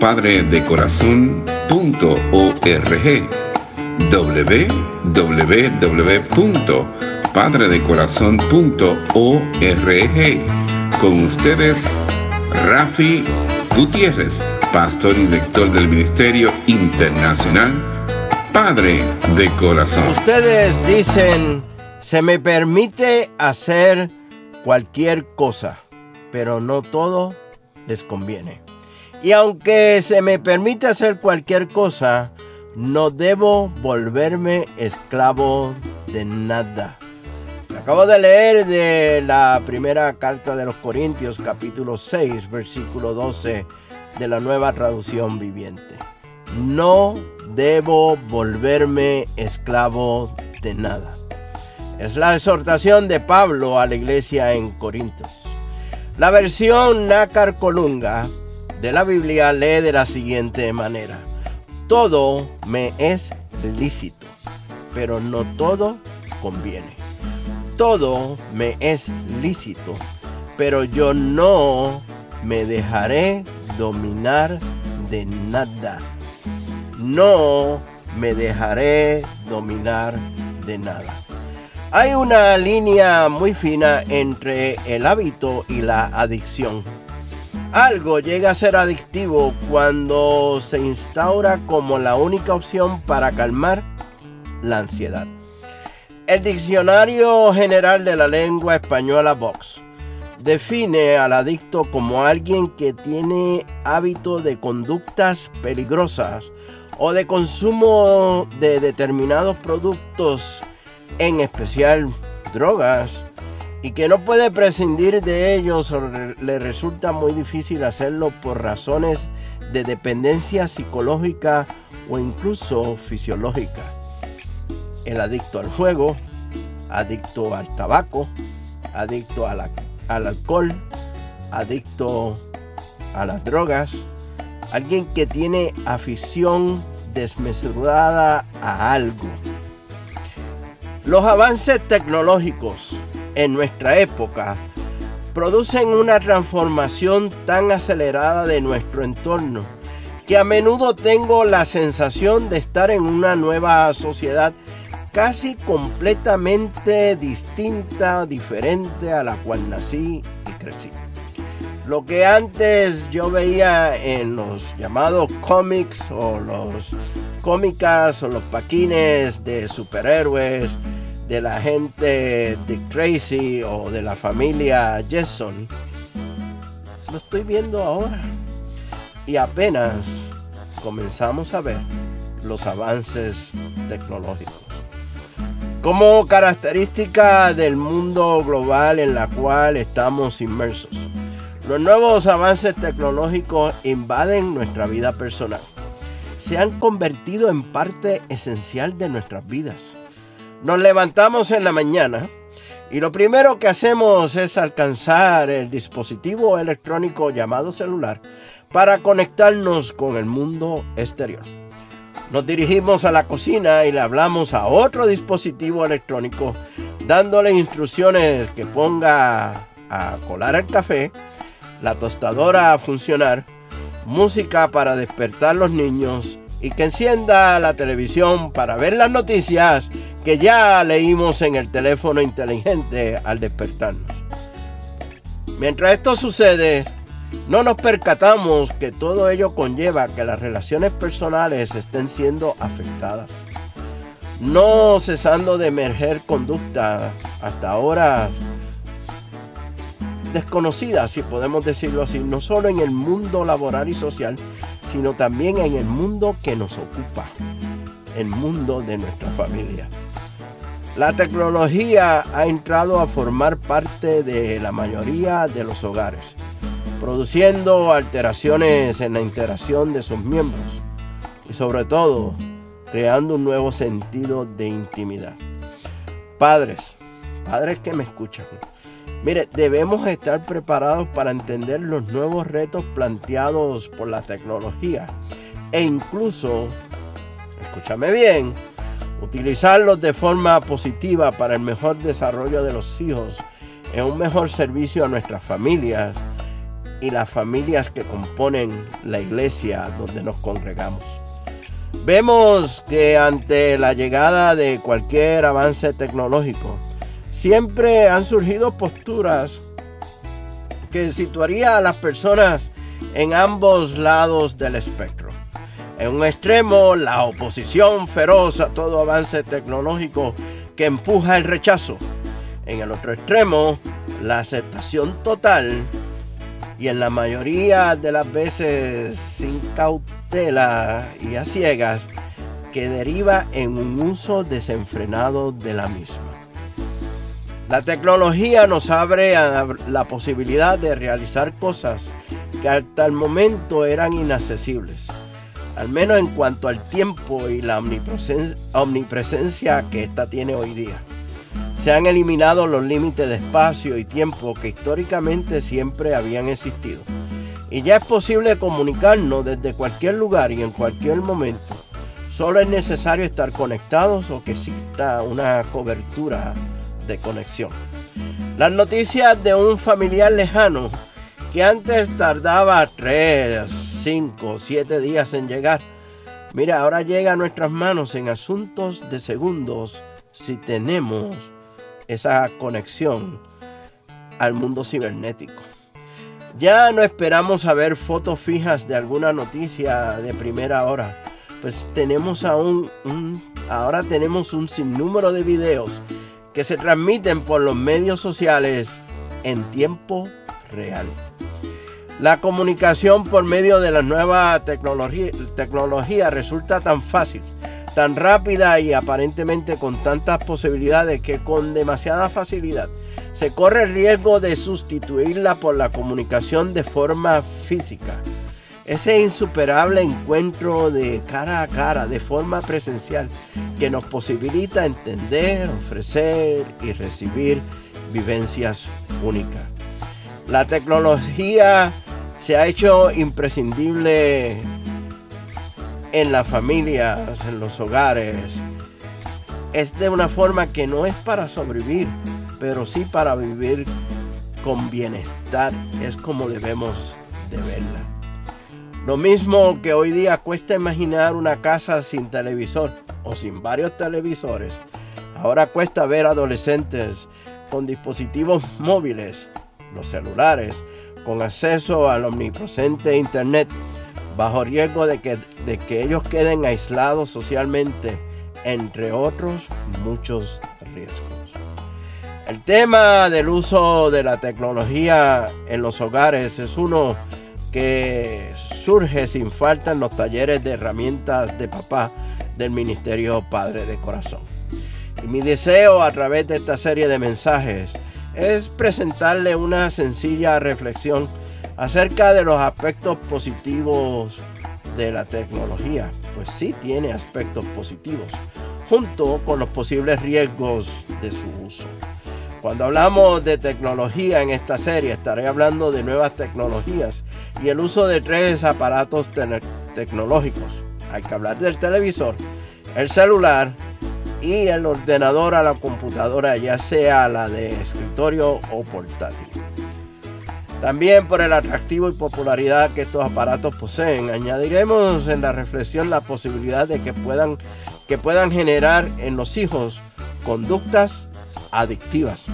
www.padredecorazon.org www.padredecorazon.org Con ustedes, Rafi Gutiérrez, pastor y director del Ministerio Internacional Padre de Corazón. Ustedes dicen, se me permite hacer cualquier cosa pero no todo les conviene. Y aunque se me permite hacer cualquier cosa, no debo volverme esclavo de nada. Acabo de leer de la primera carta de los Corintios capítulo 6 versículo 12 de la nueva traducción viviente. No debo volverme esclavo de nada. Es la exhortación de Pablo a la iglesia en Corintios. La versión Nácar Colunga de la Biblia lee de la siguiente manera. Todo me es lícito, pero no todo conviene. Todo me es lícito, pero yo no me dejaré dominar de nada. No me dejaré dominar de nada. Hay una línea muy fina entre el hábito y la adicción. Algo llega a ser adictivo cuando se instaura como la única opción para calmar la ansiedad. El Diccionario General de la Lengua Española Vox define al adicto como alguien que tiene hábito de conductas peligrosas o de consumo de determinados productos en especial drogas, y que no puede prescindir de ellos o le resulta muy difícil hacerlo por razones de dependencia psicológica o incluso fisiológica. El adicto al juego, adicto al tabaco, adicto al alcohol, adicto a las drogas, alguien que tiene afición desmesurada a algo. Los avances tecnológicos en nuestra época producen una transformación tan acelerada de nuestro entorno que a menudo tengo la sensación de estar en una nueva sociedad casi completamente distinta, diferente a la cual nací y crecí. Lo que antes yo veía en los llamados cómics o los cómicas o los paquines de superhéroes, de la gente de Crazy o de la familia Jason, lo estoy viendo ahora. Y apenas comenzamos a ver los avances tecnológicos. Como característica del mundo global en la cual estamos inmersos, los nuevos avances tecnológicos invaden nuestra vida personal. Se han convertido en parte esencial de nuestras vidas nos levantamos en la mañana y lo primero que hacemos es alcanzar el dispositivo electrónico llamado celular para conectarnos con el mundo exterior. Nos dirigimos a la cocina y le hablamos a otro dispositivo electrónico dándole instrucciones que ponga a colar el café, la tostadora a funcionar, música para despertar los niños y que encienda la televisión para ver las noticias que ya leímos en el teléfono inteligente al despertarnos. Mientras esto sucede, no nos percatamos que todo ello conlleva que las relaciones personales estén siendo afectadas, no cesando de emerger conducta hasta ahora desconocida, si podemos decirlo así, no solo en el mundo laboral y social, sino también en el mundo que nos ocupa, el mundo de nuestra familia. La tecnología ha entrado a formar parte de la mayoría de los hogares, produciendo alteraciones en la interacción de sus miembros y sobre todo creando un nuevo sentido de intimidad. Padres, padres que me escuchan, mire, debemos estar preparados para entender los nuevos retos planteados por la tecnología e incluso, escúchame bien, utilizarlos de forma positiva para el mejor desarrollo de los hijos, en un mejor servicio a nuestras familias y las familias que componen la iglesia donde nos congregamos. Vemos que ante la llegada de cualquier avance tecnológico, siempre han surgido posturas que situaría a las personas en ambos lados del espectro. En un extremo, la oposición feroz a todo avance tecnológico que empuja el rechazo. En el otro extremo, la aceptación total y en la mayoría de las veces sin cautela y a ciegas que deriva en un uso desenfrenado de la misma. La tecnología nos abre la posibilidad de realizar cosas que hasta el momento eran inaccesibles al menos en cuanto al tiempo y la omnipresencia, que ésta tiene hoy día. Se han eliminado los límites de espacio y tiempo que históricamente siempre habían existido. Y ya es posible comunicarnos desde cualquier lugar y en cualquier momento. Solo es necesario estar conectados o que exista una cobertura de conexión. Las noticias de un familiar lejano que antes tardaba tres, 5 o 7 días en llegar. Mira, ahora llega a nuestras manos en asuntos de segundos si tenemos esa conexión al mundo cibernético. Ya no esperamos a ver fotos fijas de alguna noticia de primera hora, pues tenemos aún un, ahora tenemos un sinnúmero de videos que se transmiten por los medios sociales en tiempo real. La comunicación por medio de la nueva tecnología, resulta tan fácil, tan rápida y aparentemente con tantas posibilidades que con demasiada facilidad se corre el riesgo de sustituirla por la comunicación de forma física. Ese insuperable encuentro de cara a cara, de forma presencial, que nos posibilita entender, ofrecer y recibir vivencias únicas. La tecnología se ha hecho imprescindible en las familias, en los hogares. Es de una forma que no es para sobrevivir, pero sí para vivir con bienestar. Es como debemos de verla. Lo mismo que hoy día cuesta imaginar una casa sin televisor o sin varios televisores. Ahora cuesta ver adolescentes con dispositivos móviles, los celulares, con acceso al omnipresente Internet, bajo riesgo de que, de que ellos queden aislados socialmente, entre otros muchos riesgos. El tema del uso de la tecnología en los hogares es uno que surge sin falta en los talleres de herramientas de papá del Ministerio Padre de Corazón. Y mi deseo a través de esta serie de mensajes es presentarle una sencilla reflexión acerca de los aspectos positivos de la tecnología. Pues sí tiene aspectos positivos, junto con los posibles riesgos de su uso. Cuando hablamos de tecnología en esta serie, estaré hablando de nuevas tecnologías y el uso de tres aparatos tecnológicos. Hay que hablar del televisor, el celular y el ordenador a la computadora, ya sea la de escritorio o portátil. También por el atractivo y popularidad que estos aparatos poseen, añadiremos en la reflexión la posibilidad de que puedan, que puedan generar en los hijos conductas adictivas.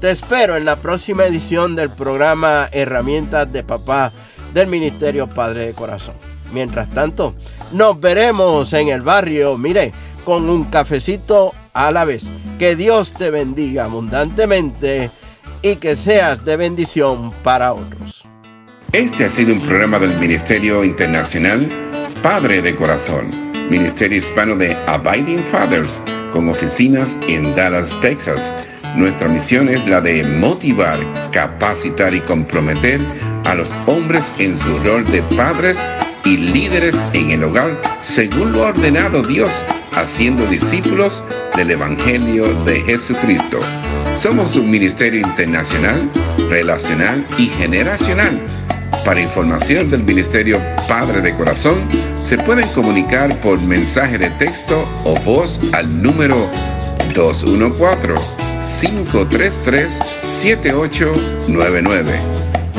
Te espero en la próxima edición del programa Herramientas de Papá del Ministerio Padre de Corazón. Mientras tanto, nos veremos en el barrio, mire, con un cafecito a la vez. Que Dios te bendiga abundantemente y que seas de bendición para otros. Este ha sido un programa del Ministerio Internacional Padre de Corazón, Ministerio Hispano de Abiding Fathers, con oficinas en Dallas, Texas. Nuestra misión es la de motivar, capacitar y comprometer a los hombres en su rol de padres y líderes en el hogar, según lo ha ordenado Dios, haciendo discípulos del Evangelio de Jesucristo. Somos un ministerio internacional, relacional y generacional. Para información del Ministerio Padre de Corazón, se pueden comunicar por mensaje de texto o voz al número 214-533-7899.